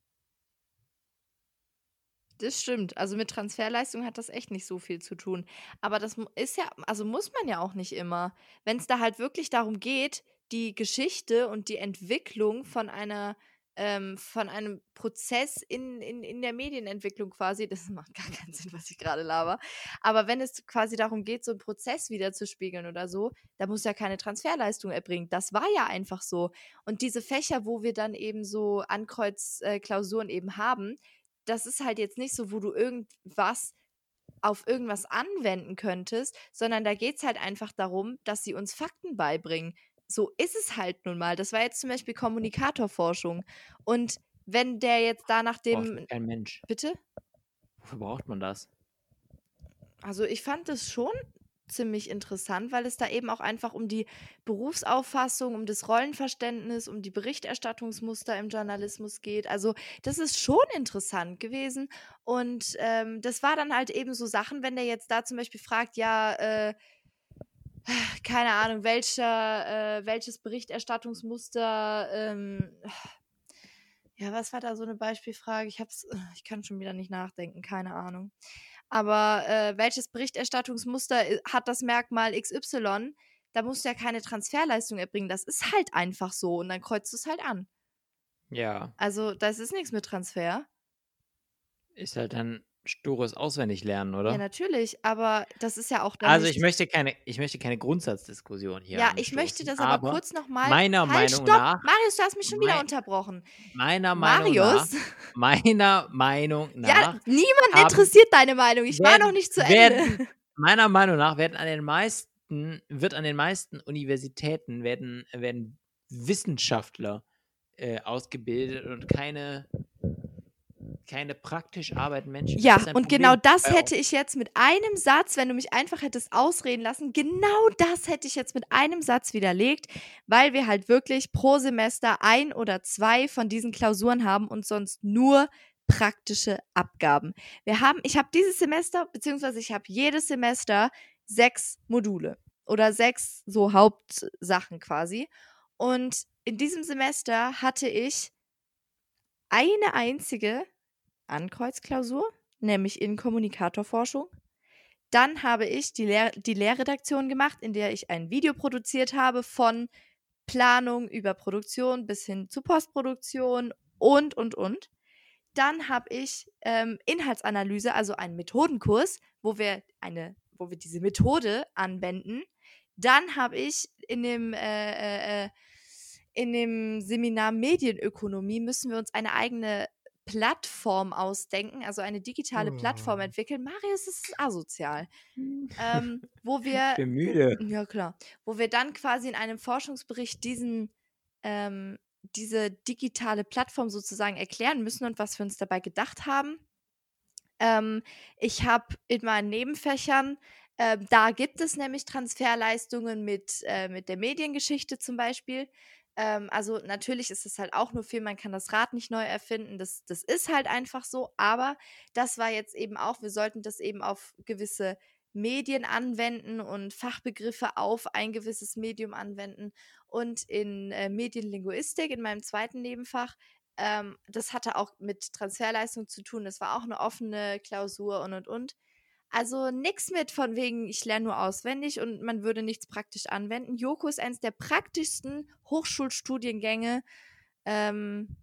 Das stimmt. Also mit Transferleistung hat das echt nicht so viel zu tun. Aber das ist ja, also muss man ja auch nicht immer. Wenn es da halt wirklich darum geht, die Geschichte und die Entwicklung von einer, ähm, von einem Prozess in, in, in der Medienentwicklung quasi, das macht gar keinen Sinn, was ich gerade laber. Aber wenn es quasi darum geht, so einen Prozess wiederzuspiegeln oder so, da muss ja keine Transferleistung erbringen. Das war ja einfach so. Und diese Fächer, wo wir dann eben so Ankreuzklausuren äh, eben haben, das ist halt jetzt nicht so, wo du irgendwas auf irgendwas anwenden könntest, sondern da geht es halt einfach darum, dass sie uns Fakten beibringen. So ist es halt nun mal. Das war jetzt zum Beispiel Kommunikatorforschung. Und wenn der jetzt da nach dem. Kein Mensch. Bitte? Wofür braucht man das? Also ich fand es schon ziemlich interessant, weil es da eben auch einfach um die Berufsauffassung, um das Rollenverständnis, um die Berichterstattungsmuster im Journalismus geht. Also das ist schon interessant gewesen. Und ähm, das war dann halt eben so Sachen, wenn der jetzt da zum Beispiel fragt, ja, äh, keine Ahnung, welcher, äh, welches Berichterstattungsmuster, ähm, ja, was war da so eine Beispielfrage? Ich hab's, ich kann schon wieder nicht nachdenken, keine Ahnung. Aber äh, welches Berichterstattungsmuster äh, hat das Merkmal XY? Da musst du ja keine Transferleistung erbringen. Das ist halt einfach so und dann kreuzt du es halt an. Ja. Also, das ist nichts mit Transfer. Ist halt dann stures Auswendiglernen, oder? Ja, natürlich, aber das ist ja auch dann Also ich möchte keine, ich möchte keine Grundsatzdiskussion hier. Ja, ich möchte das aber, aber kurz nochmal. Meiner halt, Meinung stopp. nach. Marius, du hast mich schon mein, wieder unterbrochen. Meiner Meinung Marius? nach. Meiner Meinung nach. Ja, niemand haben, interessiert deine Meinung. Ich werden, war noch nicht zu Ende. Werden, meiner Meinung nach werden an den meisten, wird an den meisten Universitäten werden, werden Wissenschaftler äh, ausgebildet und keine keine praktisch arbeitenden Menschen. Ja, und Problem genau das bei hätte ich jetzt mit einem Satz, wenn du mich einfach hättest ausreden lassen, genau das hätte ich jetzt mit einem Satz widerlegt, weil wir halt wirklich pro Semester ein oder zwei von diesen Klausuren haben und sonst nur praktische Abgaben. Wir haben, ich habe dieses Semester, beziehungsweise ich habe jedes Semester sechs Module oder sechs so Hauptsachen quasi. Und in diesem Semester hatte ich eine einzige Ankreuzklausur, nämlich in Kommunikatorforschung. Dann habe ich die, Lehr die Lehrredaktion gemacht, in der ich ein Video produziert habe von Planung über Produktion bis hin zu Postproduktion und, und, und. Dann habe ich ähm, Inhaltsanalyse, also einen Methodenkurs, wo wir, eine, wo wir diese Methode anwenden. Dann habe ich in dem, äh, äh, äh in dem Seminar Medienökonomie müssen wir uns eine eigene Plattform ausdenken, also eine digitale Plattform Oh. entwickeln. Marius, ist asozial. Hm. Ähm, wo Ich wir, bin müde. ja klar, wo wir dann quasi in einem Forschungsbericht diesen, ähm, diese digitale Plattform sozusagen erklären müssen und was wir uns dabei gedacht haben. Ähm, ich habe in meinen Nebenfächern, ähm, da gibt es nämlich Transferleistungen mit, äh, mit der Mediengeschichte zum Beispiel. Ähm, also natürlich ist es halt auch nur viel, man kann das Rad nicht neu erfinden, das, das ist halt einfach so, aber das war jetzt eben auch, wir sollten das eben auf gewisse Medien anwenden und Fachbegriffe auf ein gewisses Medium anwenden. Und in äh, Medienlinguistik, in meinem zweiten Nebenfach, ähm, das hatte auch mit Transferleistung zu tun. Das war auch eine offene Klausur und und und. Also nichts mit von wegen, ich lerne nur auswendig und man würde nichts praktisch anwenden. Joko ist eines der praktischsten Hochschulstudiengänge. Ähm,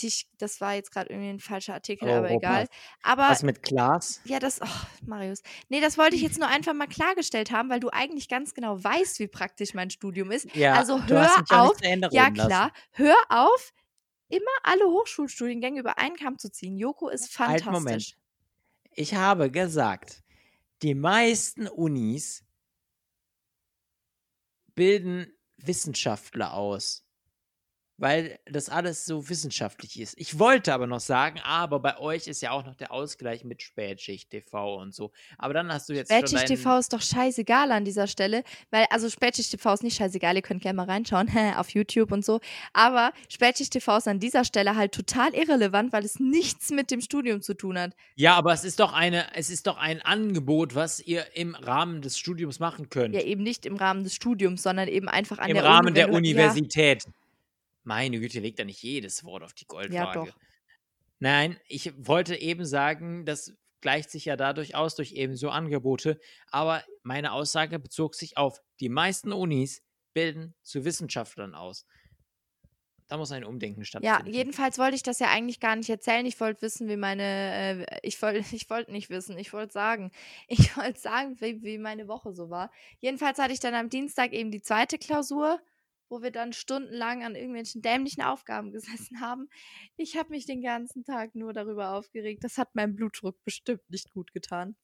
die ich, das war jetzt gerade irgendwie ein falscher Artikel, aber egal. Europas. Aber Was mit Glas? ja, das, oh, Marius. Nee, das wollte ich jetzt nur einfach mal klargestellt haben, weil du eigentlich ganz genau weißt, wie praktisch mein Studium ist. Ja, Also hör auf. Ja, lassen. klar. Hör auf, immer alle Hochschulstudiengänge über einen Kamm zu ziehen. Joko ist Halt, fantastisch. Moment. Ich habe gesagt, die meisten Unis bilden Wissenschaftler aus, weil das alles so wissenschaftlich ist. Ich wollte aber noch sagen, aber bei euch ist ja auch noch der Ausgleich mit Spätschicht TV und so. Aber dann hast du jetzt Spätschicht TV ist doch scheißegal an dieser Stelle, weil, also Spätschicht TV ist nicht scheißegal, ihr könnt gerne mal reinschauen auf YouTube und so, aber Spätschicht TV ist an dieser Stelle halt total irrelevant, weil es nichts mit dem Studium zu tun hat. Ja, aber es ist doch eine, es ist doch ein Angebot, was ihr im Rahmen des Studiums machen könnt. Ja, eben nicht im Rahmen des Studiums, sondern eben einfach an Im der Rahmen Uni, der Universität. Meine Güte, legt da nicht jedes Wort auf die Goldwaage. doch. Nein, ich wollte eben sagen, das gleicht sich ja dadurch aus, durch eben so Angebote. Aber meine Aussage bezog sich auf, die meisten Unis bilden zu Wissenschaftlern aus. Da muss ein Umdenken Ja, stattfinden. jedenfalls wollte ich das ja eigentlich gar nicht erzählen. Ich wollte wissen, wie meine, äh, ich wollte, ich wollte nicht wissen, ich wollte sagen, ich wollte sagen, wie, wie meine Woche so war. Jedenfalls hatte ich dann am Dienstag eben die zweite Klausur, wo wir dann stundenlang an irgendwelchen dämlichen Aufgaben gesessen haben. Ich habe mich den ganzen Tag nur darüber aufgeregt. Das hat meinem Blutdruck bestimmt nicht gut getan.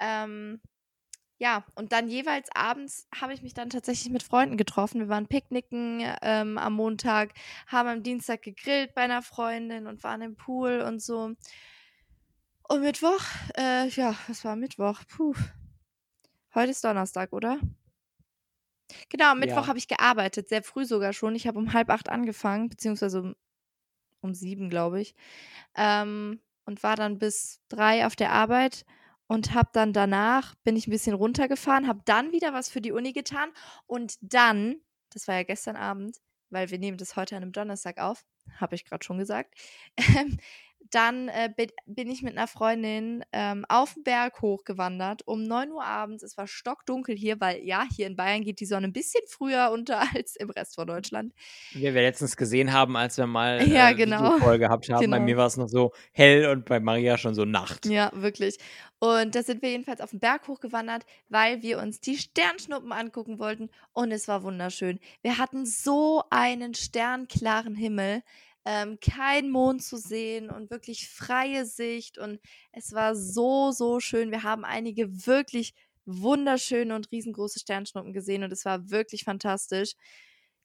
Ähm, ja, und dann jeweils abends habe ich mich dann tatsächlich mit Freunden getroffen. Wir waren picknicken ähm, am Montag, haben am Dienstag gegrillt bei einer Freundin und waren im Pool und so. Und Mittwoch, äh, ja, was war Mittwoch? Puh. Heute ist Donnerstag, oder? Genau, am Mittwoch Ja. habe ich gearbeitet, sehr früh sogar schon. Ich habe um halb acht angefangen, beziehungsweise um, um sieben, glaube ich. Ähm, und war dann bis drei auf der Arbeit und habe dann danach, bin ich ein bisschen runtergefahren, habe dann wieder was für die Uni getan und dann, das war ja gestern Abend, weil wir nehmen das heute an einem Donnerstag auf, habe ich gerade schon gesagt, ähm, dann äh, bin, ich mit einer Freundin ähm, auf den Berg hochgewandert um 9 Uhr abends. Es war stockdunkel hier, weil ja, hier in Bayern geht die Sonne ein bisschen früher unter als im Rest von Deutschland. Wie wir letztens gesehen haben, als wir mal Ja, äh, genau. Videocall gehabt haben. Bei Genau. mir war es noch so hell und bei Maria schon so Nacht. Ja, wirklich. Und da sind wir jedenfalls auf den Berg hochgewandert, weil wir uns die Sternschnuppen angucken wollten. Und es war wunderschön. Wir hatten so einen sternklaren Himmel, ähm, kein Mond zu sehen und wirklich freie Sicht. Und es war so, so schön. Wir haben einige wirklich wunderschöne und riesengroße Sternschnuppen gesehen und es war wirklich fantastisch.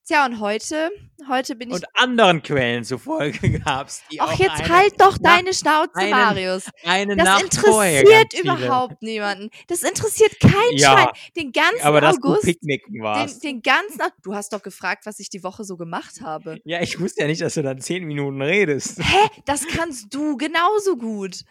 Tja, und heute, heute bin ich. Und anderen Quellen zufolge gab es die Ach, auch jetzt halt doch Na- deine Schnauze, einen- Marius. eine Das Nacht interessiert ganz viele. überhaupt niemanden. Das interessiert kein Ja, Schwein. Den ganzen Aber dass du August, picknicken den, warst. den ganzen. Du hast doch gefragt, was ich die Woche so gemacht habe. Ja, ich wusste ja nicht, dass du dann zehn Minuten redest. Hä? Das kannst du genauso gut.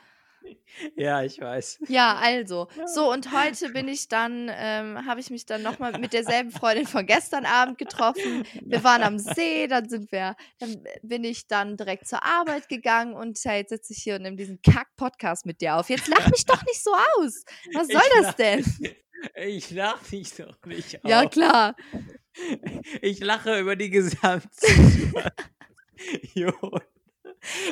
Ja, ich weiß. Ja, also. So, und heute bin ich dann, ähm, habe ich mich dann nochmal mit derselben Freundin von gestern Abend getroffen. Wir waren am See, dann sind wir, dann bin ich dann direkt zur Arbeit gegangen und ja, jetzt sitze ich hier und nehme diesen Kack-Podcast mit dir auf. Jetzt lach mich doch nicht so aus. Was soll Ich das lach- denn? Ich lache dich doch nicht Ja, aus. klar. Ich lache über die gesamte Situation.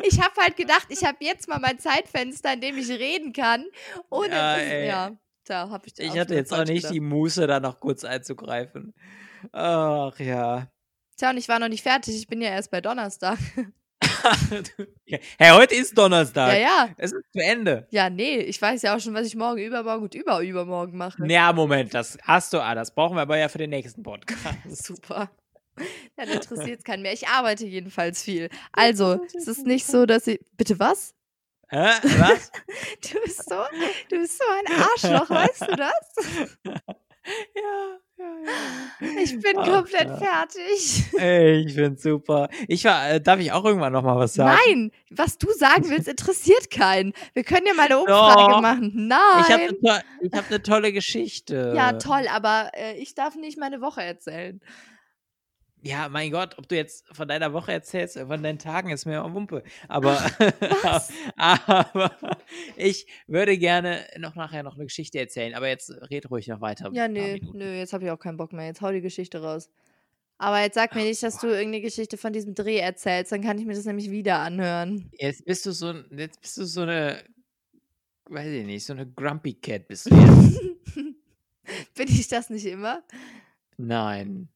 Ich habe halt gedacht, ich habe jetzt mal mein Zeitfenster, in dem ich reden kann. Und Ja, ey. ja, da habe ich Ich hatte jetzt auch nicht gedacht. die Muße, da noch kurz einzugreifen. Ach ja. Tja, und ich war noch nicht fertig. Ich bin ja erst bei Donnerstag. hey, heute ist Donnerstag. Ja, ja. Es ist zu Ende. Ja, nee, ich weiß ja auch schon, was ich morgen, übermorgen und überübermorgen mache. Ja, Moment, das hast du, ah, das brauchen wir aber ja für den nächsten Podcast. Super. Dann interessiert es keinen mehr. Ich arbeite jedenfalls viel. Also, es ist nicht so, dass ich. Bitte was? Hä? Was? Du bist so, du bist so ein Arschloch, weißt du das? ja, ja, ja. Ich bin Ach, komplett ja. fertig. Ey, ich find's super. Ich war, äh, darf ich auch irgendwann noch mal was sagen? Nein, was du sagen willst, interessiert keinen. Wir können ja mal eine Umfrage Doch. machen. Nein. Ich habe eine to hab ne tolle Geschichte. ja, toll, aber äh, ich darf nicht meine Woche erzählen. Ja, mein Gott, ob du jetzt von deiner Woche erzählst oder von deinen Tagen, ist mir auch Wumpe. Aber, aber ich würde gerne noch nachher noch eine Geschichte erzählen. Aber jetzt red ruhig noch weiter. Ja, nö, nö, jetzt habe ich auch keinen Bock mehr. Jetzt hau die Geschichte raus. Aber jetzt sag mir nicht, dass du irgendeine Geschichte von diesem Dreh erzählst, dann kann ich mir das nämlich wieder anhören. Jetzt bist du so, jetzt bist du so eine, weiß ich nicht, so eine Grumpy Cat bist du jetzt. Bin ich das nicht immer? Nein.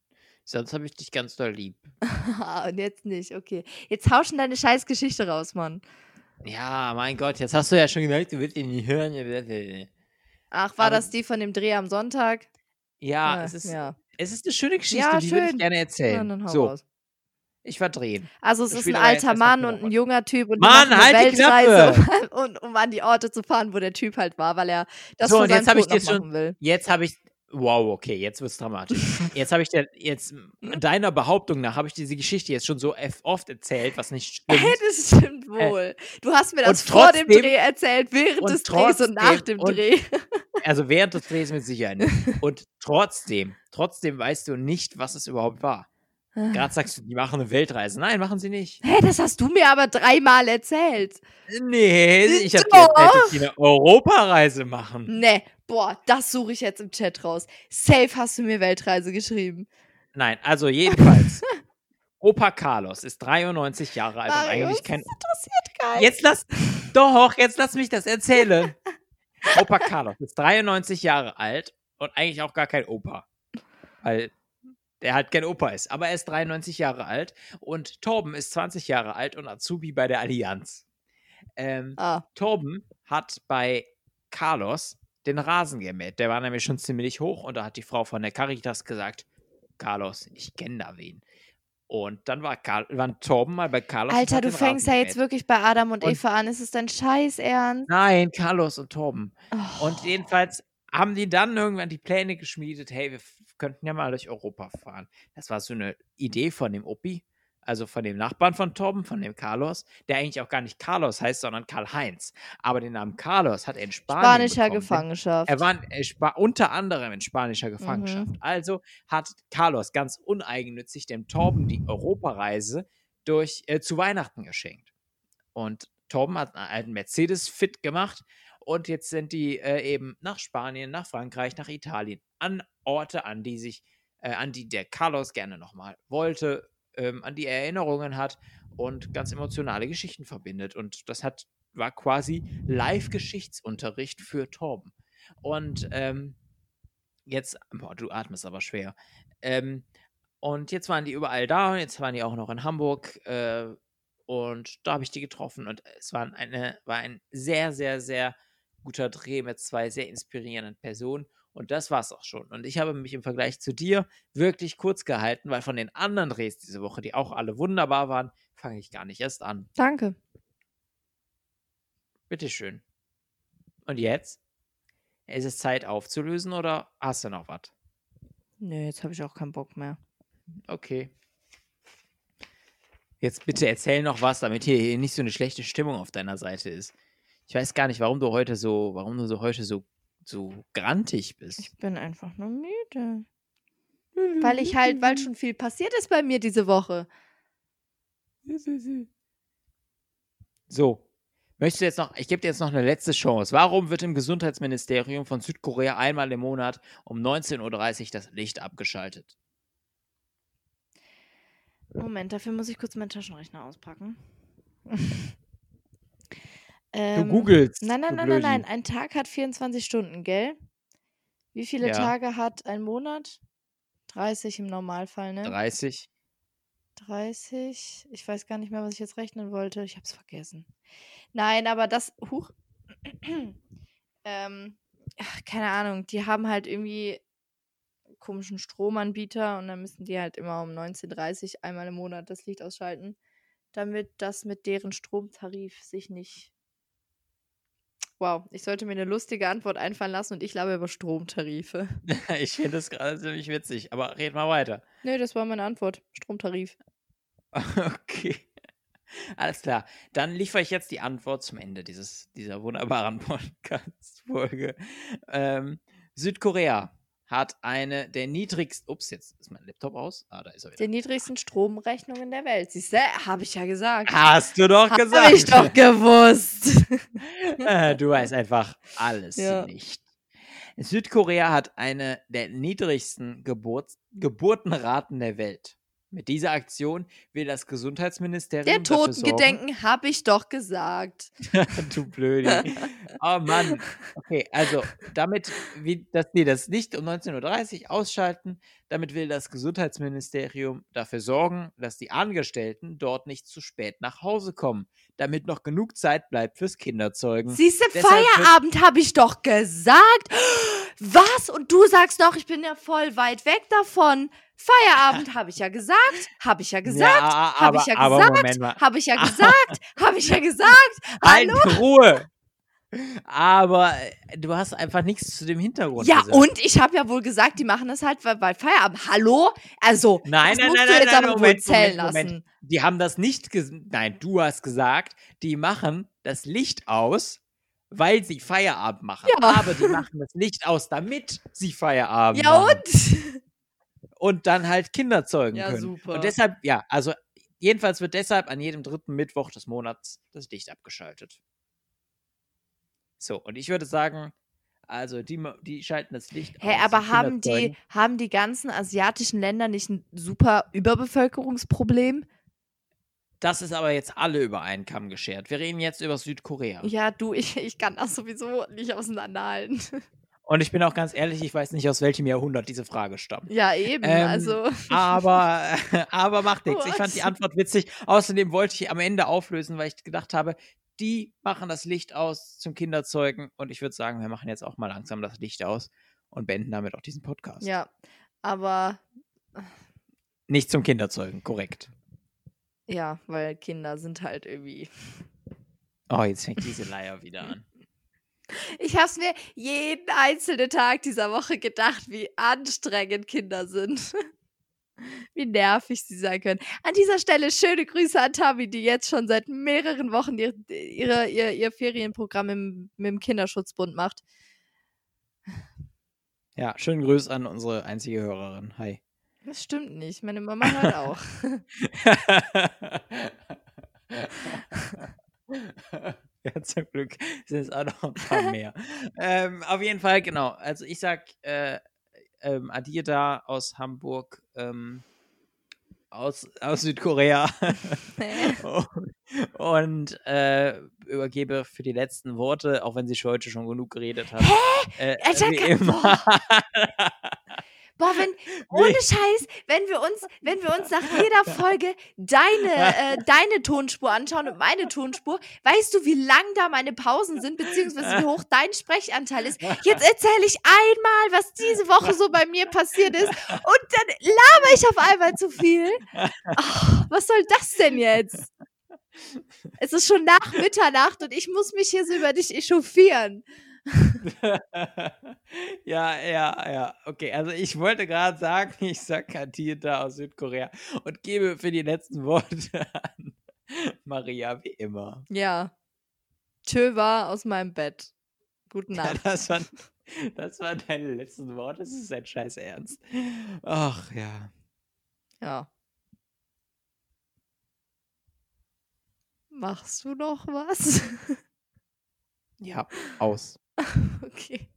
Sonst habe ich dich ganz doll lieb. Und jetzt nicht, okay. Jetzt hau schon deine scheiß Geschichte raus, Mann. Ja, mein Gott, jetzt hast du ja schon gesagt, du willst ihn nicht hören. Ach, war Aber- das die von dem Dreh am Sonntag? Ja, Ah, es ist, ja. es ist eine schöne Geschichte, Ja, die würde ich gerne erzählen. hau so, raus. ich war drehen. Also es Ich ist ein jetzt alter Mann und ein junger Typ und Mann, eine halt die Weltreise, um, um an die Orte zu fahren, wo der Typ halt war, weil er das So, jetzt seinem ich Tod dir noch schon- machen will. Jetzt habe ich. Wow, okay, jetzt wird's dramatisch. Jetzt habe ich dir, jetzt, deiner Behauptung nach, habe ich diese Geschichte jetzt schon so oft erzählt, was nicht stimmt. Hey, das stimmt wohl. Du hast mir das vor dem trotzdem- Dreh erzählt, während des Drehs und nach trotzdem- dem und- Dreh. Also während des Drehs mit Sicherheit nicht. Und trotzdem, trotzdem weißt du nicht, was es überhaupt war. Gerade sagst du, die machen eine Weltreise. Nein, machen sie nicht. Hä, das hast du mir aber dreimal erzählt. Nee, ich habe dir Doch. erzählt, dass die eine Europareise machen. Ne, boah, das suche ich jetzt im Chat raus. Safe hast du mir Weltreise geschrieben. Nein, also jedenfalls. Opa Carlos ist 93 Jahre alt und Marius, eigentlich kein das interessiert keinen. Jetzt lass, doch, jetzt lass mich das erzählen. Opa Carlos ist 93 Jahre alt und eigentlich auch gar kein Opa. Weil der halt kein Opa ist. Aber er ist 93 Jahre alt und Torben ist 20 Jahre alt und Azubi bei der Allianz. Ähm, Ah, Torben hat bei Carlos den Rasen gemäht. Der war nämlich schon ziemlich hoch und da hat die Frau von der Caritas gesagt, Carlos, ich kenne da wen. Und dann war, Karl, war Torben mal bei Carlos. Alter, du fängst ja jetzt wirklich bei Adam und, Und- Eva an. Ist es dein Scheiß Ernst? Nein, Carlos und Torben. Oh. Und jedenfalls haben die dann irgendwann die Pläne geschmiedet, hey, wir könnten ja mal durch Europa fahren. Das war so eine Idee von dem Opi, also von dem Nachbarn von Torben, von dem Carlos, der eigentlich auch gar nicht Carlos heißt, sondern Karl-Heinz. Aber den Namen Carlos hat er in Spanien Spanischer bekommen. Gefangenschaft. Er war äh, unter anderem in spanischer Mhm. Gefangenschaft. Also hat Carlos ganz uneigennützig dem Torben die Europareise durch, äh, zu Weihnachten geschenkt. Und Torben hat einen alten Mercedes fit gemacht und jetzt sind die äh, eben nach Spanien, nach Frankreich, nach Italien, an Orte, an die sich, äh, an die der Carlos gerne nochmal wollte, ähm, an die er Erinnerungen hat und ganz emotionale Geschichten verbindet. Und das hat, war quasi Live-Geschichtsunterricht für Torben. Und ähm, jetzt, boah, du atmest aber schwer. Ähm, und jetzt waren die überall da und jetzt waren die auch noch in Hamburg. Äh, und da habe ich die getroffen und es war, eine, war ein sehr, sehr, sehr guter Dreh mit zwei sehr inspirierenden Personen. Und das war's auch schon. Und ich habe mich im Vergleich zu dir wirklich kurz gehalten, weil von den anderen Drehs diese Woche, die auch alle wunderbar waren, fange ich gar nicht erst an. Danke. Bitteschön. Und jetzt? Ist es Zeit aufzulösen oder hast du noch was? Nö, jetzt habe ich auch keinen Bock mehr. Okay. Jetzt bitte erzähl noch was, damit hier nicht so eine schlechte Stimmung auf deiner Seite ist. Ich weiß gar nicht, warum du heute so, warum du so heute so, so grantig bist. Ich bin einfach nur müde. Weil ich halt, weil schon viel passiert ist bei mir diese Woche. So. Möchtest du jetzt noch, ich gebe dir jetzt noch eine letzte Chance. Warum wird im Gesundheitsministerium von Südkorea einmal im Monat um 19.30 Uhr das Licht abgeschaltet? Moment, dafür muss ich kurz meinen Taschenrechner auspacken. Du ähm, googelst. Nein, nein, du nein, nein, nein. Ein Tag hat 24 Stunden, gell? Wie viele Ja. Tage hat ein Monat? 30 im Normalfall, ne? 30. 30. Ich weiß gar nicht mehr, was ich jetzt rechnen wollte. Ich habe es vergessen. Nein, aber das. Huch. ähm, ach, keine Ahnung. Die haben halt irgendwie komischen Stromanbieter und dann müssen die halt immer um 19.30 Uhr einmal im Monat das Licht ausschalten, damit das mit deren Stromtarif sich nicht. Wow, ich sollte mir eine lustige Antwort einfallen lassen und ich labe über Stromtarife. Ich finde das gerade ziemlich witzig, aber red mal weiter. Nö, das war meine Antwort. Stromtarif. Okay. Alles klar. Dann liefere ich jetzt die Antwort zum Ende dieses, dieser wunderbaren Podcast-Folge. Ähm, Südkorea hat eine der niedrigsten. Ups, jetzt ist mein Laptop aus. Ah, da ist er wieder. Die niedrigsten Stromrechnungen der Welt. Siehst du, habe ich ja gesagt. Hast du doch Hab gesagt. ich doch gewusst. Äh, du weißt einfach alles Ja. nicht. Südkorea hat eine der niedrigsten Geburts Geburtenraten der Welt. Mit dieser Aktion will das Gesundheitsministerium Der Totengedenken habe ich doch gesagt. du Blödi. Oh Mann. Okay, also damit, wie, dass die das Licht um 19.30 Uhr ausschalten, damit will das Gesundheitsministerium dafür sorgen, dass die Angestellten dort nicht zu spät nach Hause kommen, damit noch genug Zeit bleibt fürs Kinderzeugen. Siehst du, Deshalb wird- Feierabend habe ich doch gesagt. Was? Und du sagst doch, ich bin ja voll weit weg davon. Feierabend habe ich ja gesagt. Habe ich ja gesagt. Ja, Habe ich ja gesagt. Habe ich ja gesagt. Habe ich ja gesagt. Halt Hallo? Ruhe! Aber äh, du hast einfach nichts zu dem Hintergrund Ja, gesagt. und ich habe ja wohl gesagt, die machen das halt bei, bei Feierabend. Hallo? Also, Nein, das nein, musst nein, du nein, jetzt nein, aber wohl Moment, zählen Moment, Moment. lassen. Die haben das nicht ges Nein, du hast gesagt, die machen das Licht aus, weil sie Feierabend machen. Ja. Aber die machen das Licht aus, damit sie Feierabend Ja, machen. und? Und dann halt Kinder zeugen Ja, können. super. Und deshalb, ja, also jedenfalls wird deshalb an jedem dritten Mittwoch des Monats das Licht abgeschaltet. So, und ich würde sagen, also die, die schalten das Licht Hä, aus. aber und haben die, haben die ganzen asiatischen Länder nicht ein super Überbevölkerungsproblem? Das ist aber jetzt alle über einen Kamm geschert. Wir reden jetzt über Südkorea. Ja, du, ich, ich kann das sowieso nicht auseinanderhalten. Und ich bin auch ganz ehrlich, ich weiß nicht, aus welchem Jahrhundert diese Frage stammt. Ja, eben, Ähm, also. Aber, aber macht nichts. Ich fand die Antwort witzig. Außerdem wollte ich am Ende auflösen, weil ich gedacht habe, die machen das Licht aus zum Kinderzeugen. Und ich würde sagen, wir machen jetzt auch mal langsam das Licht aus und beenden damit auch diesen Podcast. Ja, aber Nicht zum Kinderzeugen, korrekt. Ja, weil Kinder sind halt irgendwie. Oh, jetzt fängt diese Leier wieder an. Ich hab's mir jeden einzelnen Tag dieser Woche gedacht, wie anstrengend Kinder sind. Wie nervig sie sein können. An dieser Stelle schöne Grüße an Tabi, die jetzt schon seit mehreren Wochen ihr, ihre, ihr, ihr Ferienprogramm im, mit dem Kinderschutzbund macht. Ja, schönen Grüß an unsere einzige Hörerin. Hi. Das stimmt nicht. Meine Mama hört auch. ja, zum Glück sind es auch noch ein paar mehr. ähm, auf jeden Fall, genau. Also ich sag äh, ähm, Adir da aus Hamburg, ähm, aus, aus Südkorea und, und äh, übergebe für die letzten Worte, auch wenn sie heute schon genug geredet hat. Äh, Alter, wie immer. Boah, wenn, ohne Scheiß, wenn wir uns, wenn wir uns nach jeder Folge deine, äh, deine Tonspur anschauen und meine Tonspur, weißt du, wie lang da meine Pausen sind, beziehungsweise wie hoch dein Sprechanteil ist. Jetzt erzähle ich einmal, was diese Woche so bei mir passiert ist und dann laber ich auf einmal zu viel. Ach, was soll das denn jetzt? Es ist schon nach Mitternacht und ich muss mich hier so über dich echauffieren. ja, ja, ja. Okay, also ich wollte gerade sagen, ich sag Katita aus Südkorea und gebe für die letzten Worte an Maria, wie immer. Ja. Tschö war aus meinem Bett. Guten Nacht. Ja, das, waren, das waren deine letzten Worte. Das ist ein scheiß Ernst. Ach ja. Ja. Machst du noch was? Ja, aus. okay.